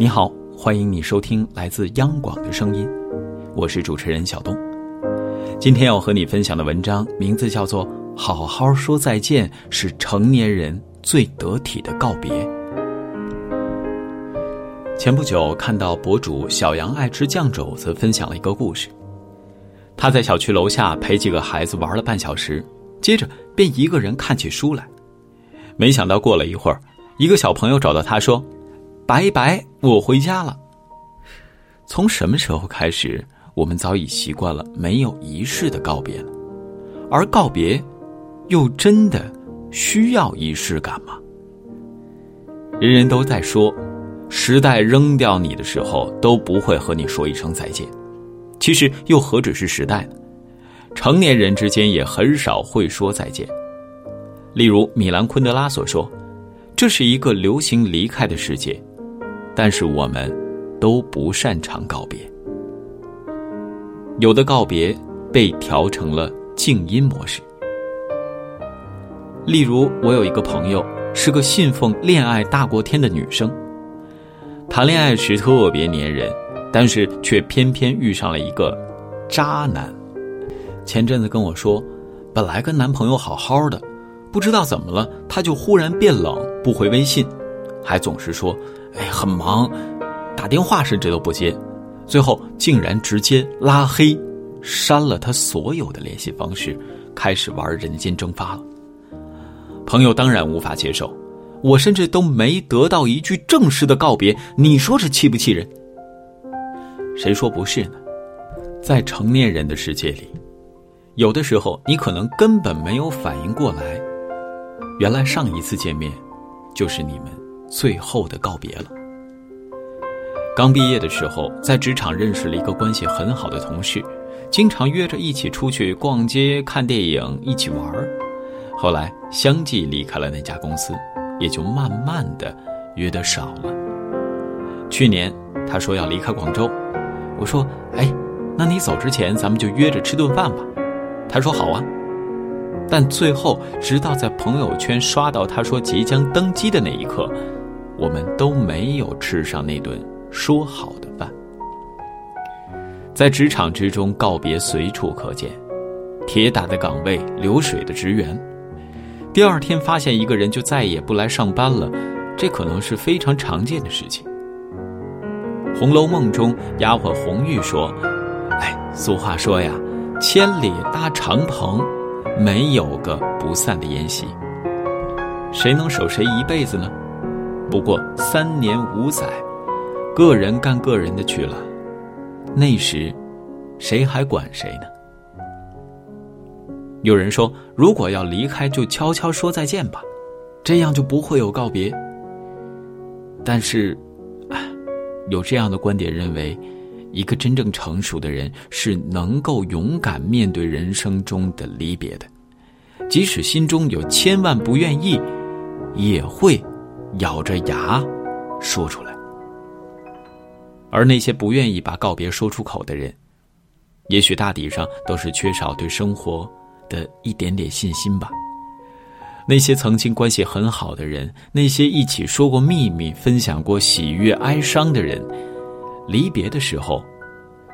你好，欢迎你收听来自央广的声音，我是主持人小东。今天要和你分享的文章名字叫做《好好说再见是成年人最得体的告别》。前不久看到博主小杨爱吃酱肘子分享了一个故事，他在小区楼下陪几个孩子玩了半小时，接着便一个人看起书来。没想到过了一会儿，一个小朋友找到他说：“拜拜，我回家了。”从什么时候开始，我们早已习惯了没有仪式的告别了？而告别，又真的需要仪式感吗？人人都在说。时代扔掉你的时候都不会和你说一声再见，其实又何止是时代呢？成年人之间也很少会说再见。例如米兰昆德拉所说：“这是一个流行离开的世界，但是我们都不擅长告别。有的告别被调成了静音模式。例如，我有一个朋友是个信奉恋爱大过天的女生。”谈恋爱时特别粘人，但是却偏偏遇上了一个渣男。前阵子跟我说，本来跟男朋友好好的，不知道怎么了，他就忽然变冷，不回微信，还总是说哎很忙，打电话甚至都不接，最后竟然直接拉黑，删了他所有的联系方式，开始玩人间蒸发了。朋友当然无法接受。我甚至都没得到一句正式的告别，你说这气不气人？谁说不是呢？在成年人的世界里，有的时候你可能根本没有反应过来，原来上一次见面，就是你们最后的告别了。刚毕业的时候，在职场认识了一个关系很好的同事，经常约着一起出去逛街、看电影、一起玩儿后来相继离开了那家公司。也就慢慢的约的少了。去年他说要离开广州，我说：“哎，那你走之前咱们就约着吃顿饭吧。”他说：“好啊。”但最后，直到在朋友圈刷到他说即将登机的那一刻，我们都没有吃上那顿说好的饭。在职场之中，告别随处可见，铁打的岗位，流水的职员。第二天发现一个人就再也不来上班了，这可能是非常常见的事情。《红楼梦》中，丫鬟红玉说：“哎，俗话说呀，千里搭长棚，没有个不散的筵席。谁能守谁一辈子呢？不过三年五载，个人干个人的去了，那时，谁还管谁呢？”有人说，如果要离开，就悄悄说再见吧，这样就不会有告别。但是，有这样的观点认为，一个真正成熟的人是能够勇敢面对人生中的离别的，即使心中有千万不愿意，也会咬着牙说出来。而那些不愿意把告别说出口的人，也许大抵上都是缺少对生活。的一点点信心吧。那些曾经关系很好的人，那些一起说过秘密、分享过喜悦哀伤的人，离别的时候，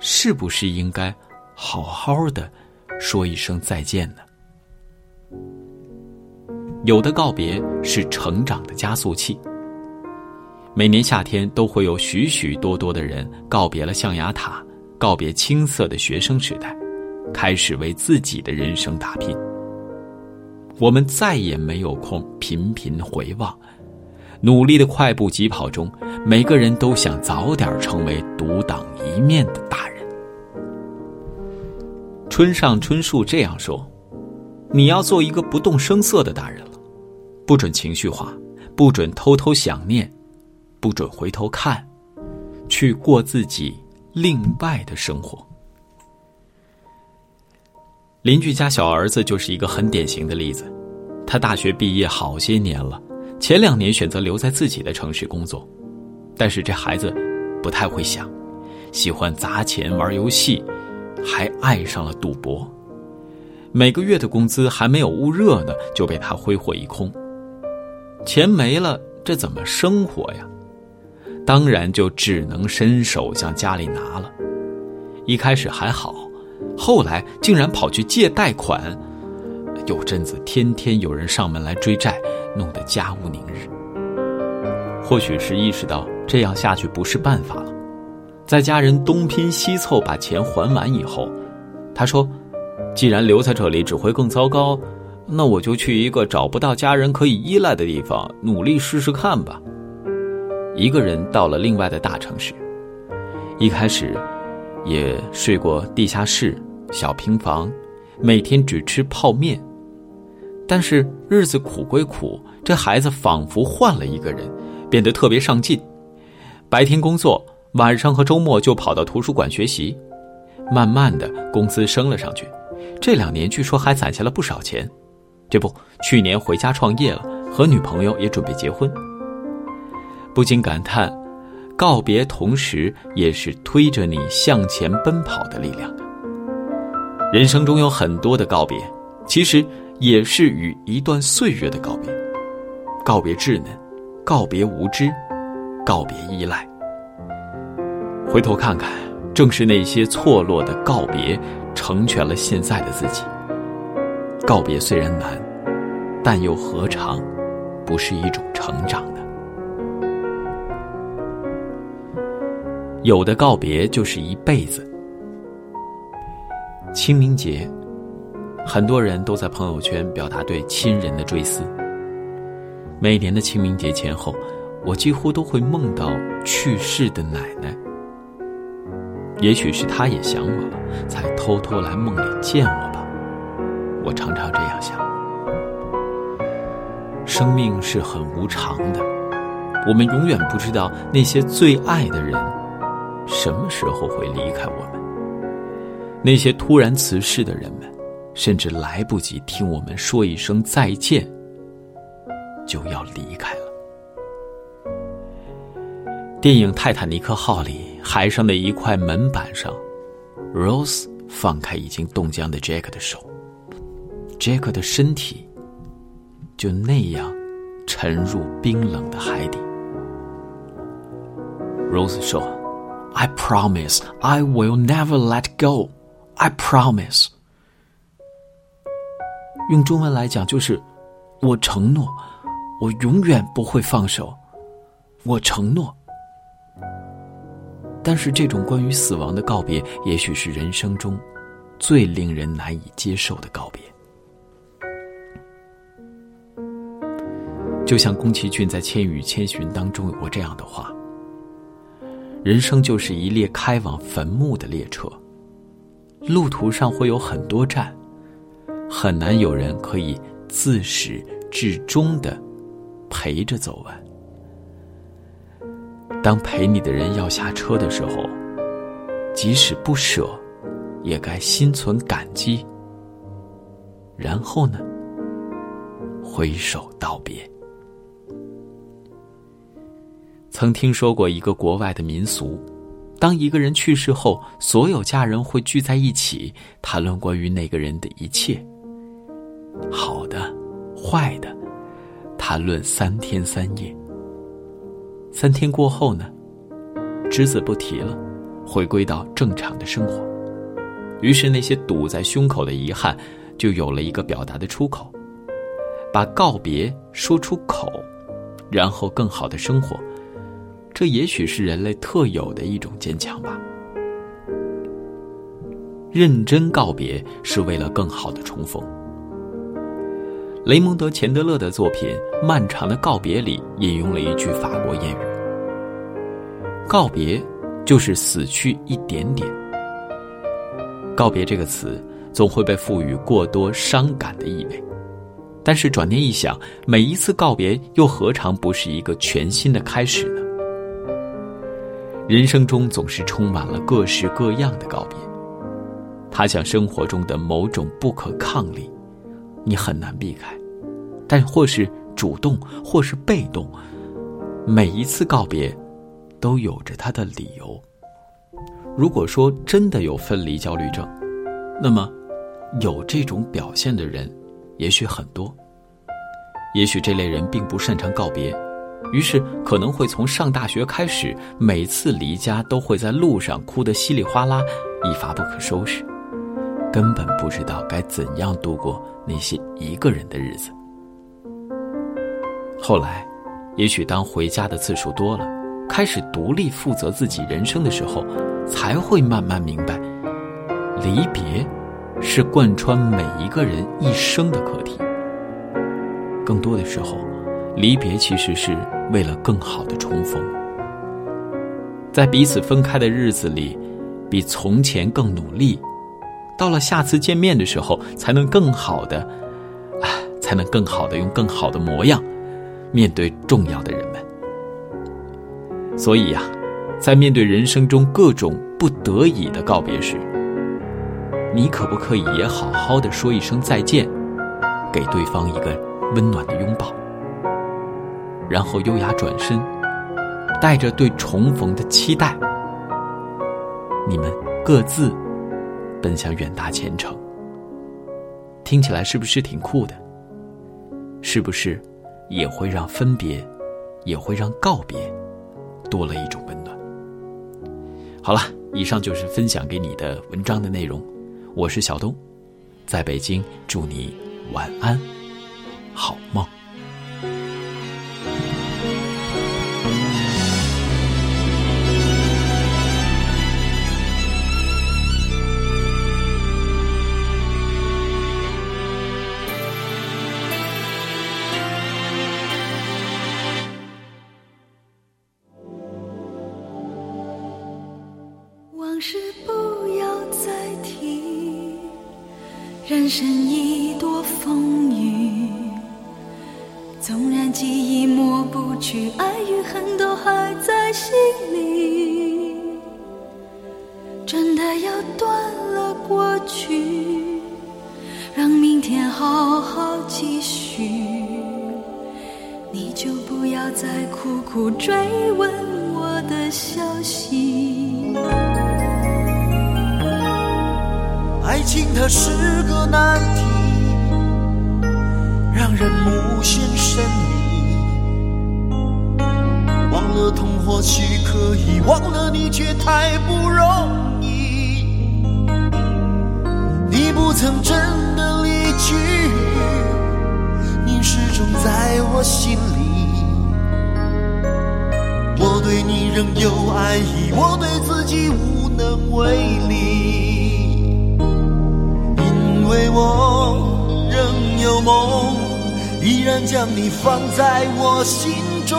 是不是应该好好的说一声再见呢？有的告别是成长的加速器。每年夏天都会有许许多多的人告别了象牙塔，告别青涩的学生时代。开始为自己的人生打拼。我们再也没有空频频回望，努力的快步疾跑中，每个人都想早点成为独当一面的大人。村上春树这样说：“你要做一个不动声色的大人了，不准情绪化，不准偷偷想念，不准回头看，去过自己另外的生活。”邻居家小儿子就是一个很典型的例子，他大学毕业好些年了，前两年选择留在自己的城市工作，但是这孩子不太会想，喜欢砸钱玩游戏，还爱上了赌博，每个月的工资还没有捂热呢，就被他挥霍一空。钱没了，这怎么生活呀？当然就只能伸手向家里拿了。一开始还好，后来竟然跑去借贷款，有阵子天天有人上门来追债，弄得家无宁日。或许是意识到这样下去不是办法了，在家人东拼西凑把钱还完以后，他说：“既然留在这里只会更糟糕，那我就去一个找不到家人可以依赖的地方努力试试看吧。”一个人到了另外的大城市，一开始。也睡过地下室、小平房，每天只吃泡面。但是日子苦归苦，这孩子仿佛换了一个人，变得特别上进。白天工作，晚上和周末就跑到图书馆学习。慢慢的，工资升了上去，这两年据说还攒下了不少钱。这不，去年回家创业了，和女朋友也准备结婚。不禁感叹。告别，同时也是推着你向前奔跑的力量人生中有很多的告别，其实也是与一段岁月的告别。告别稚嫩，告别无知，告别依赖。回头看看，正是那些错落的告别，成全了现在的自己。告别虽然难，但又何尝不是一种成长呢？有的告别就是一辈子。清明节，很多人都在朋友圈表达对亲人的追思。每年的清明节前后，我几乎都会梦到去世的奶奶。也许是她也想我了，才偷偷来梦里见我吧。我常常这样想。生命是很无常的，我们永远不知道那些最爱的人。什么时候会离开我们？那些突然辞世的人们，甚至来不及听我们说一声再见，就要离开了。电影《泰坦尼克号》里，海上的一块门板上，Rose 放开已经冻僵的 Jack 的手，Jack 的身体就那样沉入冰冷的海底。Rose 说。I promise I will never let go. I promise. 用中文来讲就是，我承诺，我永远不会放手，我承诺。但是这种关于死亡的告别，也许是人生中最令人难以接受的告别。就像宫崎骏在《千与千寻》当中有过这样的话。人生就是一列开往坟墓的列车，路途上会有很多站，很难有人可以自始至终的陪着走完。当陪你的人要下车的时候，即使不舍，也该心存感激。然后呢，挥手道别。曾听说过一个国外的民俗，当一个人去世后，所有家人会聚在一起谈论关于那个人的一切，好的、坏的，谈论三天三夜。三天过后呢，只字不提了，回归到正常的生活。于是那些堵在胸口的遗憾，就有了一个表达的出口，把告别说出口，然后更好的生活。这也许是人类特有的一种坚强吧。认真告别是为了更好的重逢。雷蒙德·钱德勒的作品《漫长的告别》里引用了一句法国谚语：“告别就是死去一点点。”告别这个词总会被赋予过多伤感的意味，但是转念一想，每一次告别又何尝不是一个全新的开始呢？人生中总是充满了各式各样的告别，它像生活中的某种不可抗力，你很难避开。但或是主动，或是被动，每一次告别，都有着它的理由。如果说真的有分离焦虑症，那么有这种表现的人，也许很多。也许这类人并不擅长告别，于是可能会从上大学开始，每次离家都会在路上哭得稀里哗啦，一发不可收拾，根本不知道该怎样度过那些一个人的日子。后来，也许当回家的次数多了，开始独立负责自己人生的时候，才会慢慢明白，离别是贯穿每一个人一生的课题。更多的时候，离别其实是为了更好的重逢。在彼此分开的日子里，比从前更努力，到了下次见面的时候，才能更好的，啊，才能更好的用更好的模样，面对重要的人们。所以呀，在面对人生中各种不得已的告别时，你可不可以也好好的说一声再见，给对方一个温暖的拥抱，然后优雅转身，带着对重逢的期待，你们各自奔向远大前程。听起来是不是挺酷的？是不是也会让分别，也会让告别？多了一种温暖。好了，以上就是分享给你的文章的内容。我是小东，在北京，祝你晚安，好梦。还在心里。真的要断了过去，让明天好好继续。你就不要再苦苦追问我的消息。爱情它是个难题，让人无限神秘。忘了痛或许可以，忘了你却太不容易。你不曾真的离去，你始终在我心里。我对你仍有爱意，我对自己无能为力。因为我仍有梦，依然将你放在我心中，